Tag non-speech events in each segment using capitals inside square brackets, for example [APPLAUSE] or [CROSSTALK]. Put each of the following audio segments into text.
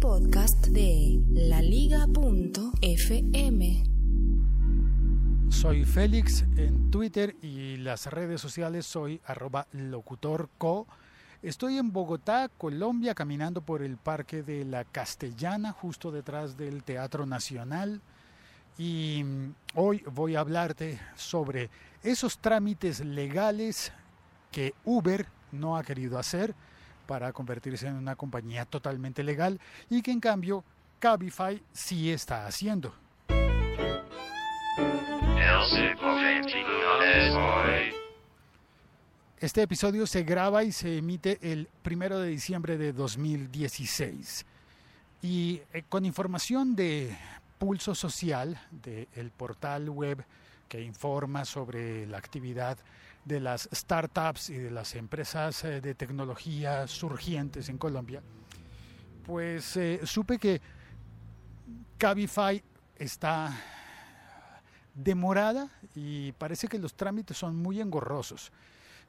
podcast de laliga.fm. Soy Félix en Twitter y las redes sociales soy arroba locutorco. Estoy en Bogotá, Colombia, caminando por el Parque de la Castellana, justo detrás del Teatro Nacional. Y mm, hoy voy a hablarte sobre esos trámites legales que Uber no ha querido hacer para convertirse en una compañía totalmente legal y que en cambio Cabify sí está haciendo. Este episodio se graba y se emite el primero de diciembre de 2016. Y eh, con información de Pulso Social, del portal web que informa sobre la actividad de las startups y de las empresas eh, de tecnología surgientes en Colombia, pues eh, supe que Cabify está demorada y parece que los trámites son muy engorrosos,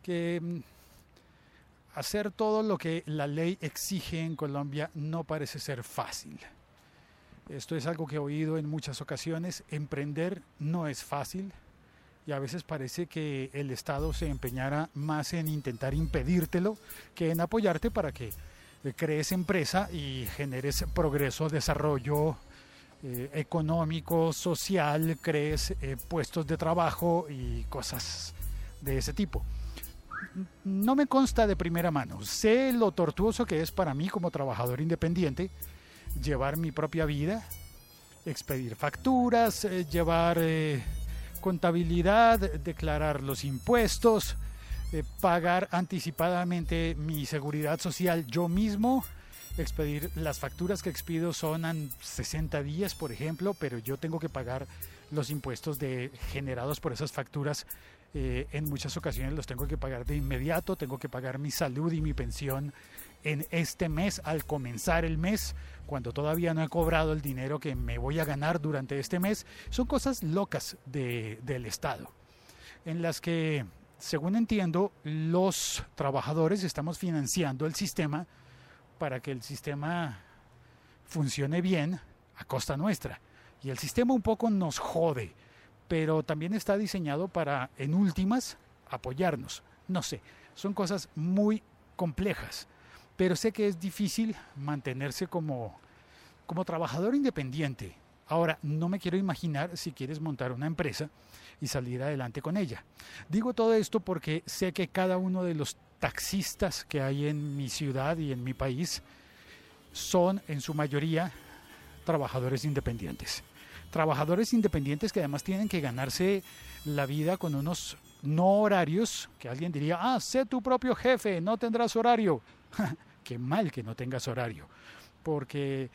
que mm, hacer todo lo que la ley exige en Colombia no parece ser fácil. Esto es algo que he oído en muchas ocasiones. Emprender no es fácil y a veces parece que el Estado se empeñara más en intentar impedírtelo que en apoyarte para que eh, crees empresa y generes progreso, desarrollo eh, económico, social, crees eh, puestos de trabajo y cosas de ese tipo. No me consta de primera mano. Sé lo tortuoso que es para mí como trabajador independiente llevar mi propia vida, expedir facturas, llevar contabilidad, declarar los impuestos, eh, pagar anticipadamente mi seguridad social yo mismo, expedir las facturas que expido son en 60 días, por ejemplo, pero yo tengo que pagar los impuestos de, generados por esas facturas. en muchas ocasiones los tengo que pagar de inmediato, tengo que pagar mi salud y mi pensión en este mes, al comenzar el mes, cuando todavía no he cobrado el dinero que me voy a ganar durante este mes, son cosas locas del Estado, en las que, según entiendo, los trabajadores estamos financiando el sistema para que el sistema funcione bien a costa nuestra. Y el sistema un poco nos jode, pero también está diseñado para, en últimas, apoyarnos. No sé, son cosas muy complejas pero sé que es difícil mantenerse como, como trabajador independiente. Ahora, no me quiero imaginar si quieres montar una empresa y salir adelante con ella. Digo todo esto porque sé que cada uno de los taxistas que hay en mi ciudad y en mi país son en su mayoría trabajadores independientes. Trabajadores independientes que además tienen que ganarse la vida con unos no horarios, que alguien diría, ah, sé tu propio jefe, no tendrás horario. [LAUGHS] qué mal que no tengas horario, porque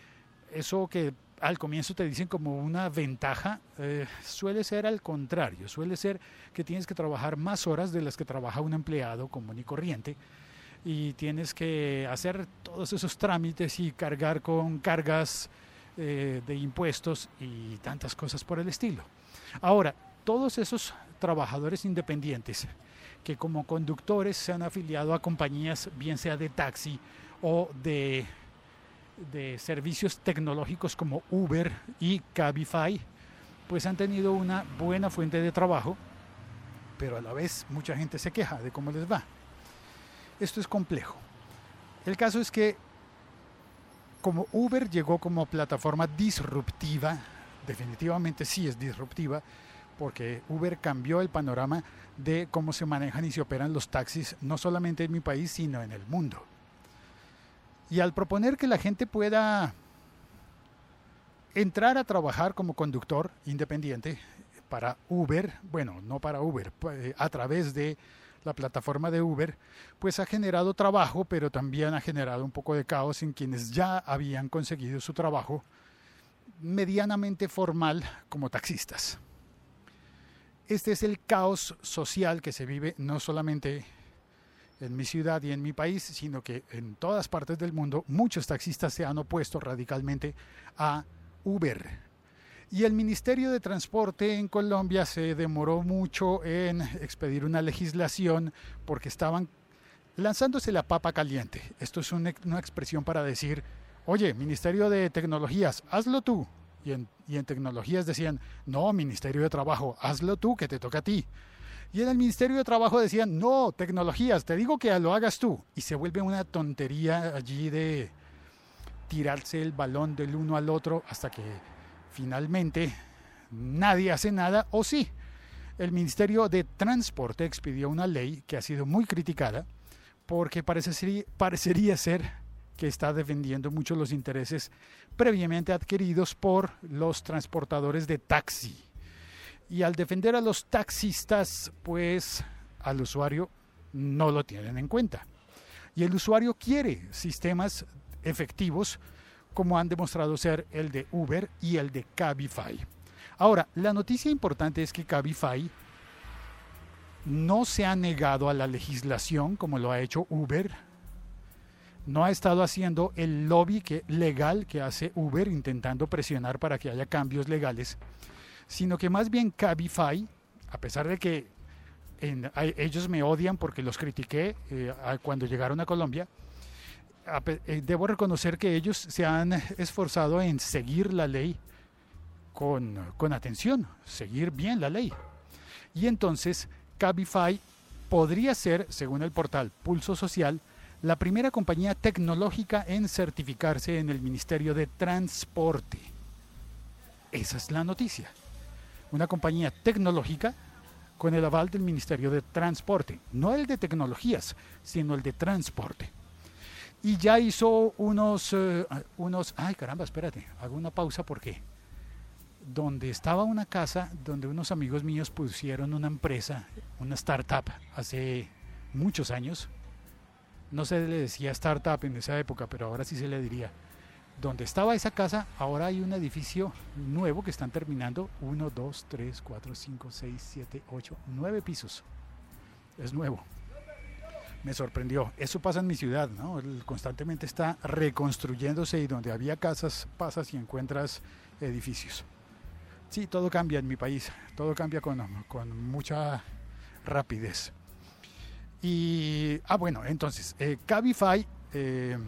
eso que al comienzo te dicen como una ventaja, eh, suele ser al contrario, suele ser que tienes que trabajar más horas de las que trabaja un empleado común y corriente y tienes que hacer todos esos trámites y cargar con cargas eh, de impuestos y tantas cosas por el estilo. Ahora, todos esos trabajadores independientes que como conductores se han afiliado a compañías, bien sea de taxi o de, servicios tecnológicos como Uber y Cabify, pues han tenido una buena fuente de trabajo, pero a la vez mucha gente se queja de cómo les va. Esto es complejo. El caso es que como Uber llegó como plataforma disruptiva, definitivamente sí es disruptiva, porque Uber cambió el panorama de cómo se manejan y se operan los taxis, no solamente en mi país, sino en el mundo. Y al proponer que la gente pueda entrar a trabajar como conductor independiente para Uber, bueno, no para Uber, eh, a través de la plataforma de Uber, pues ha generado trabajo, pero también ha generado un poco de caos en quienes ya habían conseguido su trabajo medianamente formal como taxistas. Este es el caos social que se vive no solamente en mi ciudad y en mi país, sino que en todas partes del mundo muchos taxistas se han opuesto radicalmente a Uber. Y el Ministerio de Transporte en Colombia se demoró mucho en expedir una legislación porque estaban lanzándose la papa caliente. Esto es una, expresión para decir oye, Ministerio de Tecnologías, hazlo tú. Y en, y en tecnologías decían, no, Ministerio de Trabajo, hazlo tú, que te toca a ti. Y en el Ministerio de Trabajo decían, no, tecnologías, te digo que lo hagas tú. Y se vuelve una tontería allí de tirarse el balón del uno al otro hasta que finalmente nadie hace nada, o sí. El Ministerio de Transporte expidió una ley que ha sido muy criticada porque parece, parecería ser que está defendiendo mucho los intereses previamente adquiridos por los transportadores de taxi. Y al defender a los taxistas, pues al usuario no lo tienen en cuenta. Y el usuario quiere sistemas efectivos como han demostrado ser el de Uber y el de Cabify. Ahora, la noticia importante es que Cabify no se ha negado a la legislación como lo ha hecho Uber. No ha estado haciendo el lobby que, legal que hace Uber intentando presionar para que haya cambios legales sino que más bien Cabify, a pesar de que ellos me odian porque los critiqué eh, cuando llegaron a Colombia, eh, debo reconocer que ellos se han esforzado en seguir la ley con, con atención, seguir bien la ley. Y entonces Cabify podría ser, según el portal Pulso Social, la primera compañía tecnológica en certificarse en el Ministerio de Transporte. Esa es la noticia una compañía tecnológica con el aval del Ministerio de Transporte, no el de tecnologías, sino el de transporte. Y ya hizo unos, eh, unos, ay caramba, espérate, hago una pausa porque donde estaba una casa donde unos amigos míos pusieron una empresa, una startup, hace muchos años. No se le decía startup en esa época, pero ahora sí se le diría donde estaba esa casa, ahora hay un edificio nuevo que están terminando. 1, 2, 3, 4, 5, 6, 7, 8, 9 pisos. Es nuevo. Me sorprendió. Eso pasa en mi ciudad, ¿no? Constantemente está reconstruyéndose y donde había casas pasas y encuentras edificios. Sí, todo cambia en mi país. Todo cambia con, con mucha rapidez. Y, ah, bueno, entonces, eh, Cabify... Eh,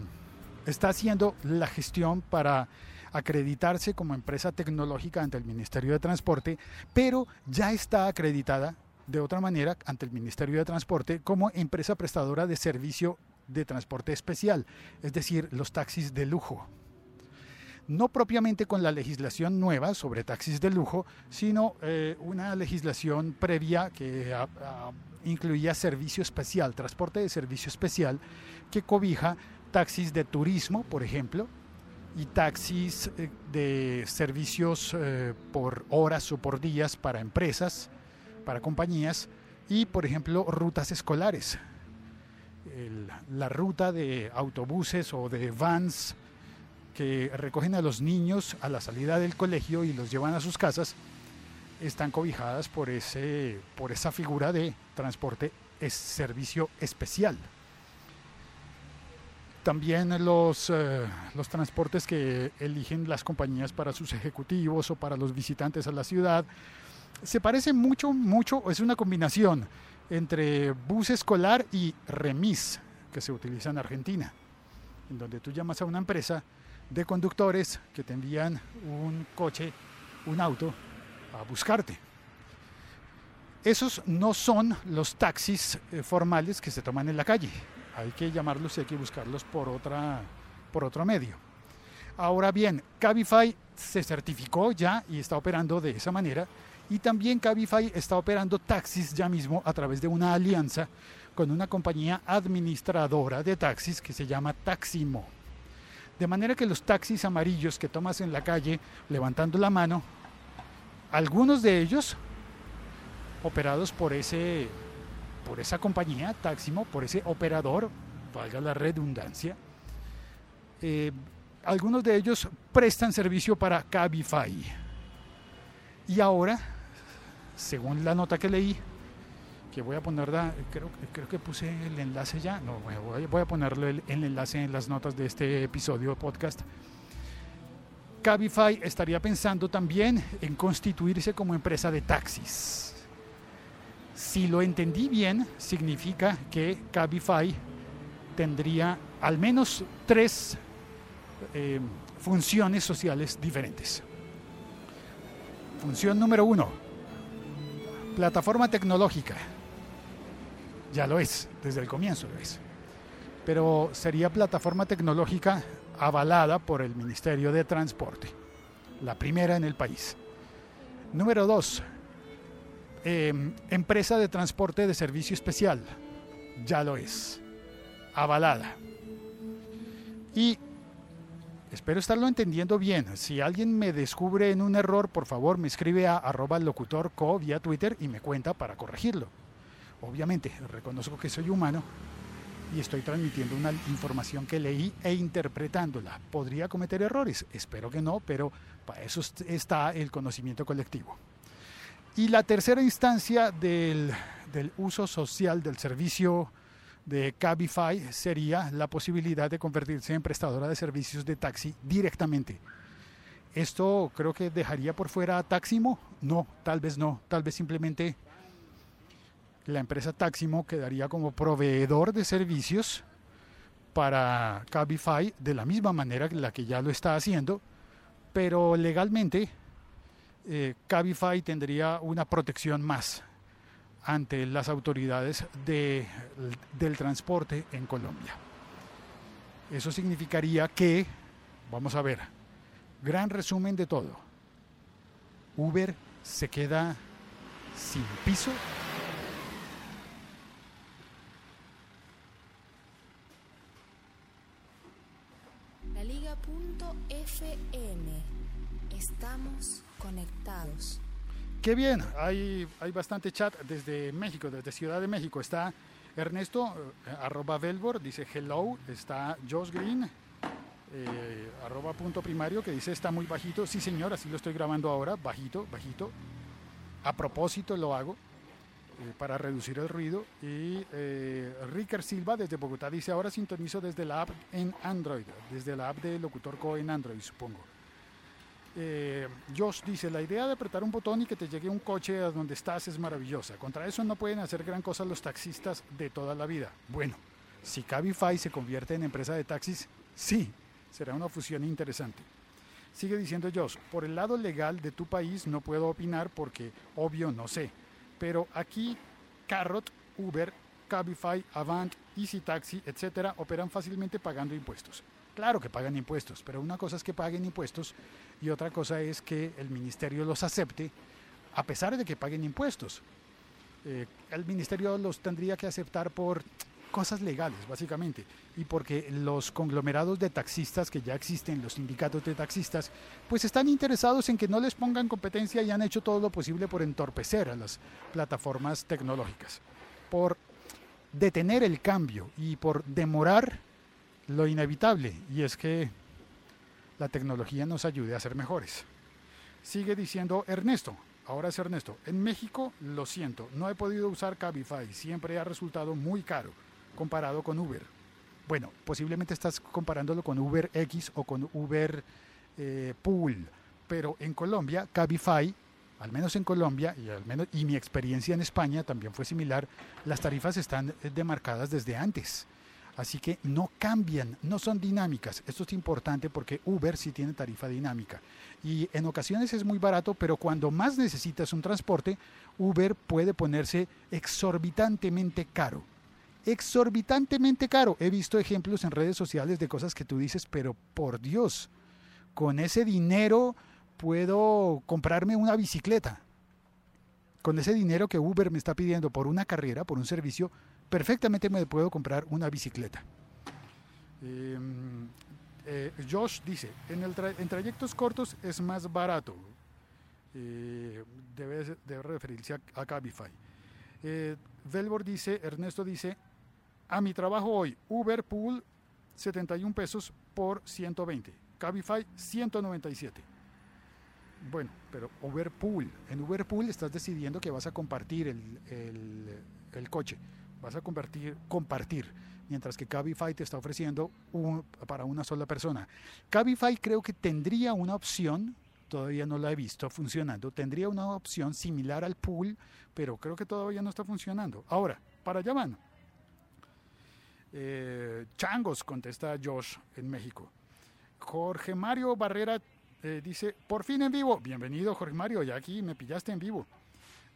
está haciendo la gestión para acreditarse como empresa tecnológica ante el Ministerio de Transporte, pero ya está acreditada de otra manera ante el Ministerio de Transporte como empresa prestadora de servicio de transporte especial, es decir, los taxis de lujo. No propiamente con la legislación nueva sobre taxis de lujo, sino eh, una legislación previa que incluía servicio especial, transporte de servicio especial, que cobija taxis de turismo, por ejemplo, y taxis eh, de servicios eh, por horas o por días para empresas, para compañías, y por ejemplo rutas escolares. la ruta de autobuses o de vans que recogen a los niños a la salida del colegio y los llevan a sus casas, están cobijadas por, ese, por esa figura de transporte es servicio especial. También los, eh, los transportes que eligen las compañías para sus ejecutivos o para los visitantes a la ciudad. Se parece mucho, mucho, es una combinación entre bus escolar y remis que se utiliza en Argentina, en donde tú llamas a una empresa de conductores que te envían un coche, un auto, a buscarte. Esos no son los taxis eh, formales que se toman en la calle hay que llamarlos y hay que buscarlos por, otra, por otro medio. Ahora bien, Cabify se certificó ya y está operando de esa manera. Y también Cabify está operando taxis ya mismo a través de una alianza con una compañía administradora de taxis que se llama Taximo. De manera que los taxis amarillos que tomas en la calle levantando la mano, algunos de ellos operados por ese por esa compañía, Taximo, por ese operador, valga la redundancia, eh, algunos de ellos prestan servicio para Cabify. Y ahora, según la nota que leí, que voy a ponerla, creo, que puse el enlace ya, no, voy a ponerle el, el enlace en las notas de este episodio de podcast. Cabify estaría pensando también en constituirse como empresa de taxis. Si lo entendí bien, significa que Cabify tendría al menos tres eh, funciones sociales diferentes. Función número uno, plataforma tecnológica. Ya lo es, desde el comienzo lo es. Pero sería plataforma tecnológica avalada por el Ministerio de Transporte, la primera en el país. Número dos, em, empresa de transporte de servicio especial, ya lo es, avalada. Y espero estarlo entendiendo bien. Si alguien me descubre en un error, por favor me escribe a arroba locutorco vía Twitter y me cuenta para corregirlo. Obviamente, reconozco que soy humano y estoy transmitiendo una información que leí e interpretándola. ¿Podría cometer errores? Espero que no, pero para eso está el conocimiento colectivo. Y la tercera instancia del, uso social del servicio de Cabify sería la posibilidad de convertirse en prestadora de servicios de taxi directamente. ¿Esto creo que dejaría por fuera a Taximo? No, tal vez no, tal vez simplemente la empresa Taximo quedaría como proveedor de servicios para Cabify de la misma manera que la que ya lo está haciendo, pero legalmente eh, Cabify tendría una protección más ante las autoridades de, del transporte en Colombia. Eso significaría que, vamos a ver, gran resumen de todo, Uber se queda sin piso Estamos conectados. Qué bien, hay, hay bastante chat desde México, desde Ciudad de México. Está Ernesto, eh, arroba Velbor, dice hello. Está Josh Green, eh, arroba punto primario, que dice está muy bajito. Sí, señor, así lo estoy grabando ahora, bajito, bajito. A propósito lo hago eh, para reducir el ruido. Y eh, Ricker Silva desde Bogotá dice ahora sintonizo desde la app en Android, desde la app de Locutor Co en Android, supongo. Eh, Josh dice, la idea de apretar un botón y que te llegue un coche a donde estás es maravillosa. Contra eso no pueden hacer gran cosa los taxistas de toda la vida. Bueno, si Cabify se convierte en empresa de taxis, sí, será una fusión interesante. Sigue diciendo Josh, por el lado legal de tu país no puedo opinar porque obvio no sé. Pero aquí Carrot, Uber, Cabify, Avant, Easy Taxi, etcétera, operan fácilmente pagando impuestos. Claro que pagan impuestos, pero una cosa es que paguen impuestos y otra cosa es que el ministerio los acepte a pesar de que paguen impuestos. Eh, el ministerio los tendría que aceptar por cosas legales, básicamente, y porque los conglomerados de taxistas que ya existen, los sindicatos de taxistas, pues están interesados en que no les pongan competencia y han hecho todo lo posible por entorpecer a las plataformas tecnológicas, por detener el cambio y por demorar lo inevitable, y es que la tecnología nos ayude a ser mejores. Sigue diciendo Ernesto, ahora es Ernesto, en México lo siento, no he podido usar Cabify, siempre ha resultado muy caro comparado con Uber. Bueno, posiblemente estás comparándolo con Uber X o con Uber eh, Pool, pero en Colombia, Cabify, al menos en Colombia, y, al menos, y mi experiencia en España también fue similar, las tarifas están demarcadas desde antes. Así que no cambian, no son dinámicas. Esto es importante porque Uber sí tiene tarifa dinámica. Y en ocasiones es muy barato, pero cuando más necesitas un transporte, Uber puede ponerse exorbitantemente caro. Exorbitantemente caro. He visto ejemplos en redes sociales de cosas que tú dices, pero por Dios, con ese dinero puedo comprarme una bicicleta. Con ese dinero que Uber me está pidiendo por una carrera, por un servicio, perfectamente me puedo comprar una bicicleta. Em, eh, Josh dice, en, el en trayectos cortos es más barato. Eh, debe, debe, referirse a, Cabify. Eh, Velbor dice, Ernesto dice, a mi trabajo hoy, Uber Pool 71 pesos por 120, Cabify 197. Bueno, pero Uber Pool, en Uber Pool estás decidiendo que vas a compartir el, el, el coche vas a convertir, compartir, mientras que Cabify te está ofreciendo para una sola persona. Cabify creo que tendría una opción, todavía no la he visto funcionando, tendría una opción similar al pool, pero creo que todavía no está funcionando. Ahora, para allá van. Eh, changos, contesta Josh en México. Jorge Mario Barrera eh, dice, por fin en vivo. Bienvenido Jorge Mario, ya aquí me pillaste en vivo.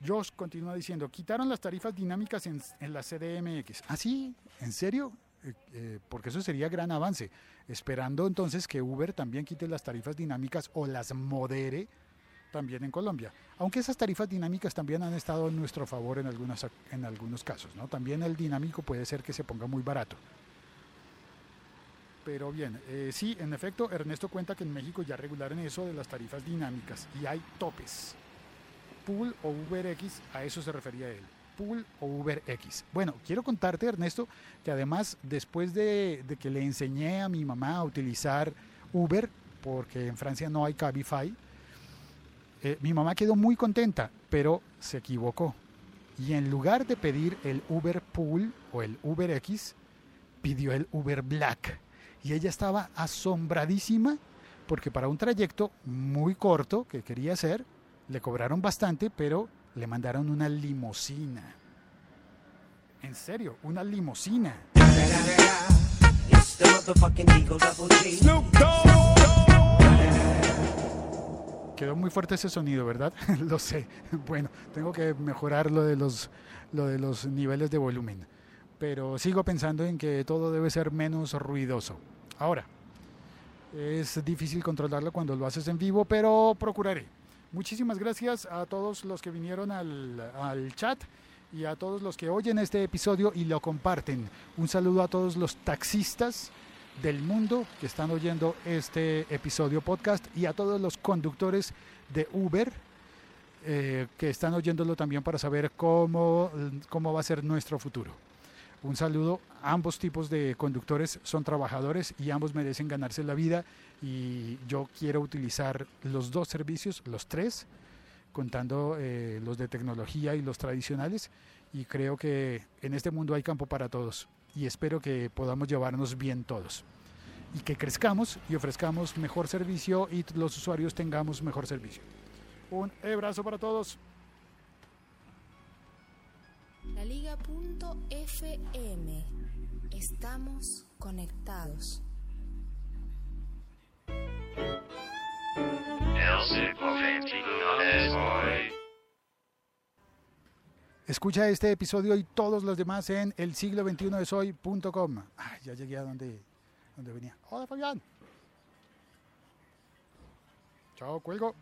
Josh continúa diciendo, quitaron las tarifas dinámicas en, en la CDMX. ¿Ah, sí? ¿En serio? Eh, eh, porque eso sería gran avance. Esperando entonces que Uber también quite las tarifas dinámicas o las modere también en Colombia. Aunque esas tarifas dinámicas también han estado en nuestro favor en, algunas, en algunos casos. ¿no? También el dinámico puede ser que se ponga muy barato. Pero bien, eh, sí, en efecto, Ernesto cuenta que en México ya regularon eso de las tarifas dinámicas y hay topes. Pool o UberX, a eso se refería él. Pool o UberX. Bueno, quiero contarte, Ernesto, que además después de, que le enseñé a mi mamá a utilizar Uber, porque en Francia no hay Cabify, eh, mi mamá quedó muy contenta, pero se equivocó. Y en lugar de pedir el Uber Pool o el Uber X, pidió el Uber Black. Y ella estaba asombradísima porque para un trayecto muy corto que quería hacer, le cobraron bastante, pero le mandaron una limusina. En serio, una limusina. Quedó muy fuerte ese sonido, ¿verdad? [LAUGHS] lo sé. Bueno, tengo que mejorar lo de los, lo de los niveles de volumen. Pero sigo pensando en que todo debe ser menos ruidoso. Ahora, es difícil controlarlo cuando lo haces en vivo, pero procuraré. Muchísimas gracias a todos los que vinieron al, al chat y a todos los que oyen este episodio y lo comparten. Un saludo a todos los taxistas del mundo que están oyendo este episodio podcast y a todos los conductores de Uber eh, que están oyéndolo también para saber cómo, cómo va a ser nuestro futuro. Un saludo, ambos tipos de conductores son trabajadores y ambos merecen ganarse la vida. Y yo quiero utilizar los dos servicios, los tres, contando eh, los de tecnología y los tradicionales. Y creo que en este mundo hay campo para todos. Y espero que podamos llevarnos bien todos. Y que crezcamos y ofrezcamos mejor servicio y los usuarios tengamos mejor servicio. Un abrazo para todos. La Liga.fm. Estamos conectados. Escucha este episodio y todos los demás en el siglo 21 de soy.com. ya llegué a donde, donde venía. Hola Fabián. Chao, cuelgo.